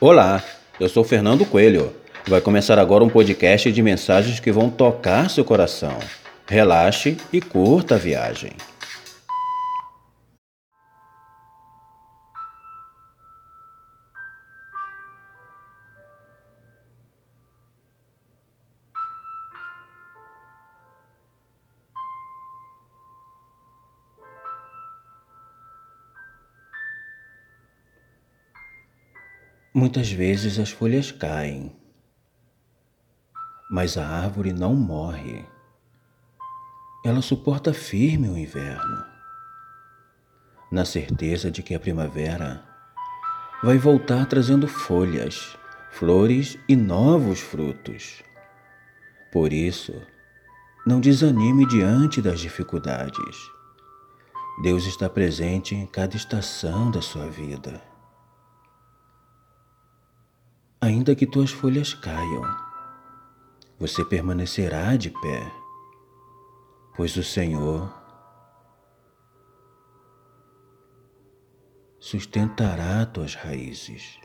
Olá, eu sou Fernando Coelho. Vai começar agora um podcast de mensagens que vão tocar seu coração. Relaxe e curta a viagem. Muitas vezes as folhas caem, mas a árvore não morre. Ela suporta firme o inverno, na certeza de que a primavera vai voltar trazendo folhas, flores e novos frutos. Por isso, não desanime diante das dificuldades. Deus está presente em cada estação da sua vida ainda que tuas folhas caiam, você permanecerá de pé, pois o Senhor sustentará tuas raízes.